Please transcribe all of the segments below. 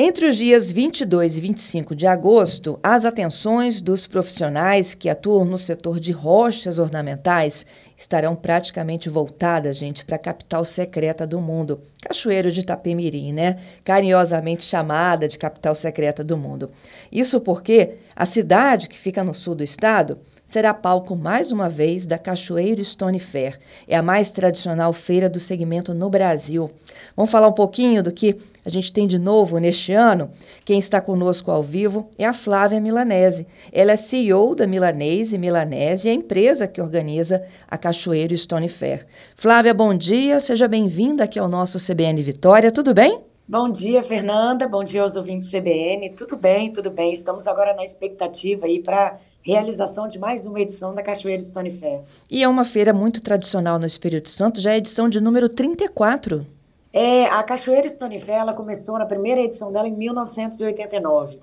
Entre os dias 22 e 25 de agosto, as atenções dos profissionais que atuam no setor de rochas ornamentais estarão praticamente voltadas, gente, para a capital secreta do mundo, Cachoeiro de Itapemirim, né? Carinhosamente chamada de capital secreta do mundo. Isso porque a cidade que fica no sul do estado será palco mais uma vez da Cachoeiro Stone Fair. É a mais tradicional feira do segmento no Brasil. Vamos falar um pouquinho do que a gente tem de novo neste ano. Quem está conosco ao vivo é a Flávia Milanese. Ela é CEO da Milanese Milanese, a empresa que organiza a Cachoeiro Stone Fair. Flávia, bom dia, seja bem-vinda aqui ao nosso CBN Vitória, tudo bem? Bom dia, Fernanda. Bom dia aos ouvintes CBN. Tudo bem, tudo bem. Estamos agora na expectativa aí para realização de mais uma edição da Cachoeira Stone Fair. E é uma feira muito tradicional no Espírito Santo, já é a edição de número 34. É, a Cachoeira Fair ela começou na primeira edição dela em 1989.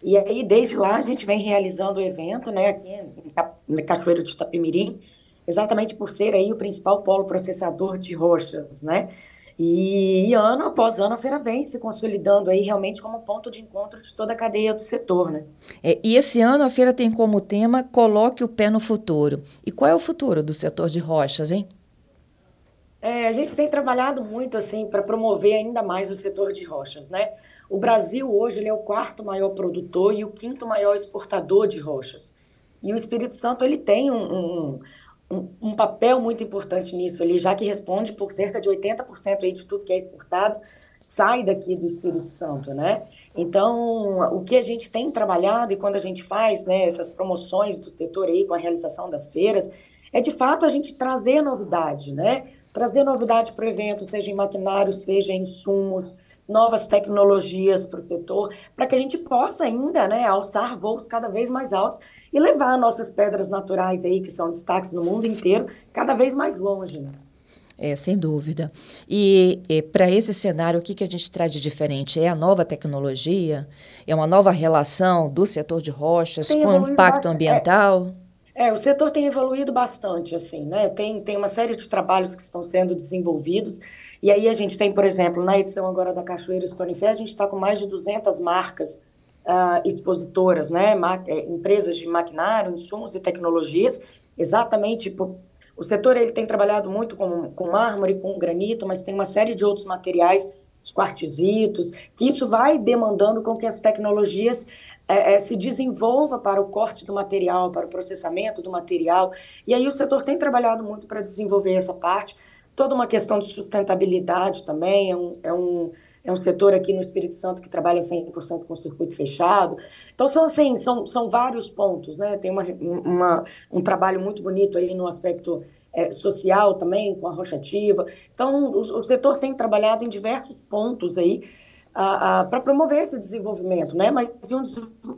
E aí, desde lá, a gente vem realizando o evento, né, aqui em Cachoeiro de Itapemirim, exatamente por ser aí o principal polo processador de rochas, né? E, e, ano após ano a feira vem se consolidando aí realmente como ponto de encontro de toda a cadeia do setor, né? É, e esse ano a feira tem como tema Coloque o pé no futuro. E qual é o futuro do setor de rochas, hein? É, a gente tem trabalhado muito assim para promover ainda mais o setor de rochas, né? O Brasil hoje ele é o quarto maior produtor e o quinto maior exportador de rochas. E o Espírito Santo ele tem um, um, um, papel muito importante nisso ali, já que responde por cerca de 80% aí de tudo que é exportado sai daqui do Espírito Santo, né? Então, o que a gente tem trabalhado e quando a gente faz né, essas promoções do setor aí com a realização das feiras, é de fato a gente trazer novidade, né? Trazer novidade para o evento, seja em maquinário, seja em insumos, novas tecnologias para o setor, para que a gente possa ainda né, alçar voos cada vez mais altos e levar nossas pedras naturais aí, que são destaques no mundo inteiro, cada vez mais longe. Né? É, sem dúvida. E, e para esse cenário, o que, que a gente traz de diferente? É a nova tecnologia? É uma nova relação do setor de rochas tem com o impacto é. ambiental? É, é, o setor tem evoluído bastante, assim, né? Tem, tem uma série de trabalhos que estão sendo desenvolvidos e aí a gente tem, por exemplo, na edição agora da Cachoeira Stone Fair, a gente está com mais de 200 marcas uh, expositoras, né? Ma é, empresas de maquinário, insumos e tecnologias, exatamente por, o setor ele tem trabalhado muito com, com mármore, com granito, mas tem uma série de outros materiais, os quartzitos, que isso vai demandando com que as tecnologias é, é, se desenvolva para o corte do material, para o processamento do material. E aí o setor tem trabalhado muito para desenvolver essa parte toda uma questão de sustentabilidade também, é um, é um, é um setor aqui no Espírito Santo que trabalha 100% com circuito fechado. Então, são assim, são, são vários pontos, né? Tem uma, uma, um trabalho muito bonito aí no aspecto é, social também, com a rochativa. Então, o, o, setor tem trabalhado em diversos pontos aí para promover esse desenvolvimento, né? Mas um,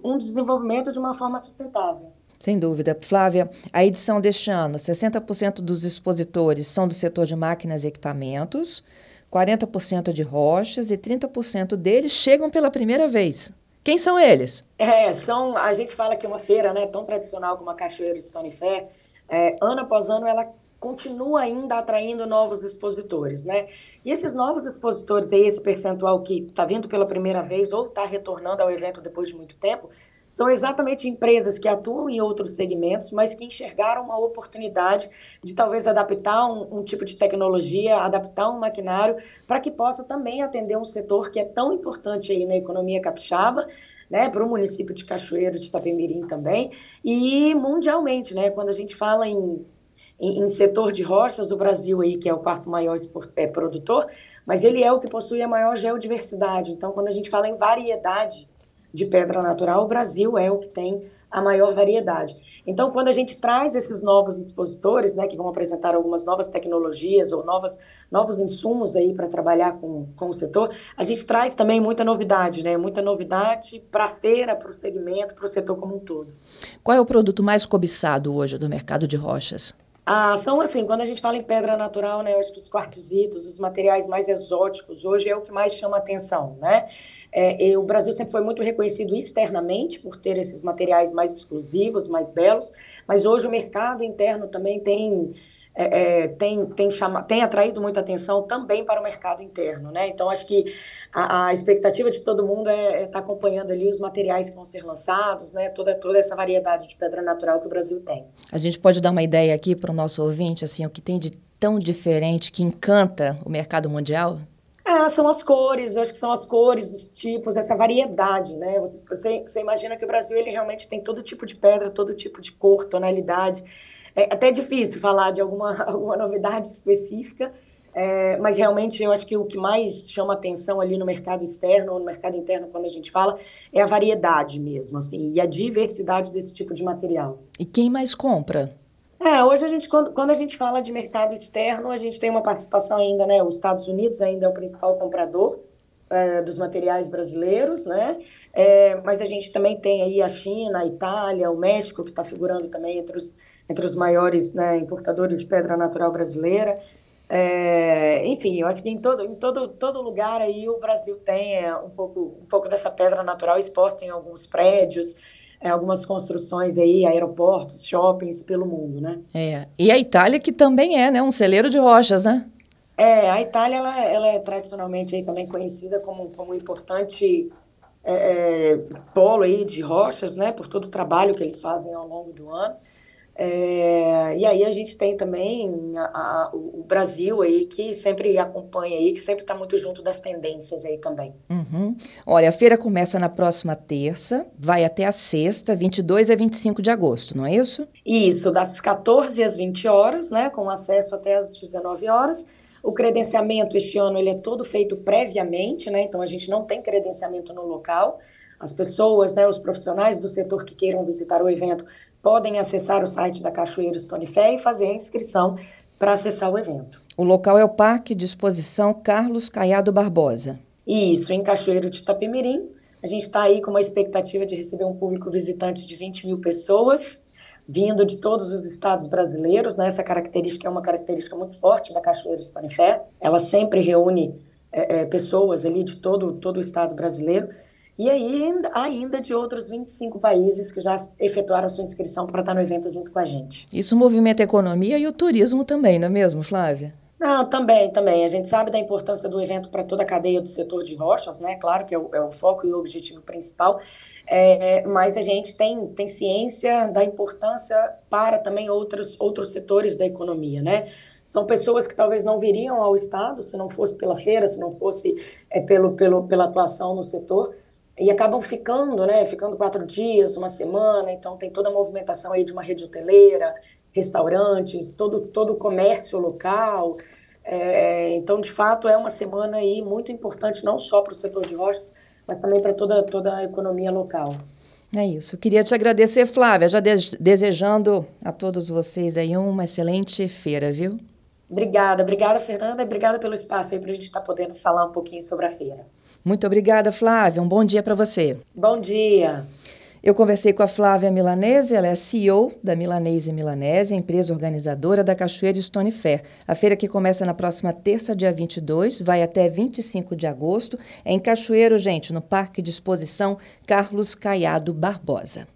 um desenvolvimento de uma forma sustentável. Sem dúvida. Flávia, a edição deste ano, 60% dos expositores são do setor de máquinas e equipamentos, 40% de rochas e 30% deles chegam pela primeira vez. Quem são eles? É, são, a gente fala que uma feira né, tão tradicional como a Cachoeira Stone Fair, é, ano após ano ela continua ainda atraindo novos expositores, né? E esses novos expositores aí, esse percentual que está vindo pela primeira vez ou está retornando ao evento depois de muito tempo, são exatamente empresas que atuam em outros segmentos, mas que enxergaram uma oportunidade de talvez adaptar um, um tipo de tecnologia, adaptar um maquinário, para que possa também atender um setor que é tão importante aí na economia capixaba, né, para o município de Cachoeiro, de Itapemirim também, e mundialmente, né, quando a gente fala em, em, em setor de rochas do Brasil aí, que é o quarto maior é, produtor, mas ele é o que possui a maior geodiversidade. Então, quando a gente fala em variedade de pedra natural, o Brasil é o que tem a maior variedade. Então, quando a gente traz esses novos expositores, né, que vão apresentar algumas novas tecnologias ou novas, novos insumos aí para trabalhar com, com o setor, a gente traz também muita novidade, né, muita novidade para a feira, para o segmento, para o setor como um todo. Qual é o produto mais cobiçado hoje do mercado de rochas? Ah, são assim, quando a gente fala em pedra natural, né, os quartzitos, os materiais mais exóticos, hoje é o que mais chama atenção, né? É, o Brasil sempre foi muito reconhecido externamente por ter esses materiais mais exclusivos, mais belos, mas hoje o mercado interno também tem é, é, tem, tem, chama, tem atraído muita atenção também para o mercado interno, né? Então, acho que a, a expectativa de todo mundo é estar é tá acompanhando ali os materiais que vão ser lançados, né? Toda, toda essa variedade de pedra natural que o Brasil tem. A gente pode dar uma ideia aqui para o nosso ouvinte, assim, o que tem de tão diferente que encanta o mercado mundial? É, são as cores, eu acho que são as cores, os tipos, essa variedade, né? Você, você, você imagina que o Brasil ele realmente tem todo tipo de pedra, todo tipo de cor, tonalidade. É até difícil falar de alguma, alguma novidade específica, é, mas realmente eu acho que o que mais chama atenção ali no mercado externo ou no mercado interno, quando a gente fala, é a variedade mesmo, assim, e a diversidade desse tipo de material. E quem mais compra? É, hoje a gente, quando, quando a gente fala de mercado externo, a gente tem uma participação ainda, né? Os Estados Unidos ainda é o principal comprador é, dos materiais brasileiros, né? É, mas a gente também tem aí a China, a Itália, o México, que está figurando também entre os entre os maiores né, importadores de pedra natural brasileira. É, enfim, eu acho que em todo, em todo, todo lugar aí o Brasil tem é, um, pouco, um pouco dessa pedra natural exposta em alguns prédios, é, algumas construções aí, aeroportos, shoppings pelo mundo, né? É, e a Itália que também é, né, um celeiro de rochas, né? É, a Itália ela, ela é tradicionalmente aí também conhecida como, como um importante é, é, polo aí de rochas, né, por todo o trabalho que eles fazem ao longo do ano. É, e aí a gente tem também a, a, o Brasil aí que sempre acompanha aí, que sempre está muito junto das tendências aí também. Uhum. Olha, a feira começa na próxima terça, vai até a sexta, 22 a 25 de agosto, não é isso? Isso, das 14 às 20 horas, né, com acesso até às 19 horas. O credenciamento este ano ele é todo feito previamente, né? Então a gente não tem credenciamento no local. As pessoas, né, os profissionais do setor que queiram visitar o evento podem acessar o site da Cachoeira Stone Fé e fazer a inscrição para acessar o evento. O local é o Parque de Exposição Carlos Caiado Barbosa. Isso, em Cachoeiro de Itapemirim. A gente está aí com uma expectativa de receber um público visitante de 20 mil pessoas, vindo de todos os estados brasileiros. Né? Essa característica é uma característica muito forte da Cachoeira Stone Fé. Ela sempre reúne é, é, pessoas ali de todo, todo o estado brasileiro. E aí, ainda de outros 25 países que já efetuaram sua inscrição para estar no evento junto com a gente. Isso movimenta a economia e o turismo também, não é mesmo, Flávia? Não, também, também. A gente sabe da importância do evento para toda a cadeia do setor de rochas, né? Claro que é o, é o foco e o objetivo principal, é, mas a gente tem, tem ciência da importância para também outros, outros setores da economia, né? São pessoas que talvez não viriam ao Estado se não fosse pela feira, se não fosse é, pelo, pelo, pela atuação no setor, e acabam ficando, né? Ficando quatro dias, uma semana, então tem toda a movimentação aí de uma rede hoteleira, restaurantes, todo, todo o comércio local. É, então, de fato, é uma semana aí muito importante, não só para o setor de rochas, mas também para toda, toda a economia local. É isso. Queria te agradecer, Flávia, já de desejando a todos vocês aí uma excelente feira, viu? Obrigada, obrigada, Fernanda, e obrigada pelo espaço aí para a gente estar tá podendo falar um pouquinho sobre a feira. Muito obrigada, Flávia. Um bom dia para você. Bom dia. Eu conversei com a Flávia Milanese, ela é CEO da Milanese Milanese, empresa organizadora da Cachoeira Stone Fair. A feira que começa na próxima terça, dia 22, vai até 25 de agosto. É em Cachoeiro, gente, no Parque de Exposição Carlos Caiado Barbosa.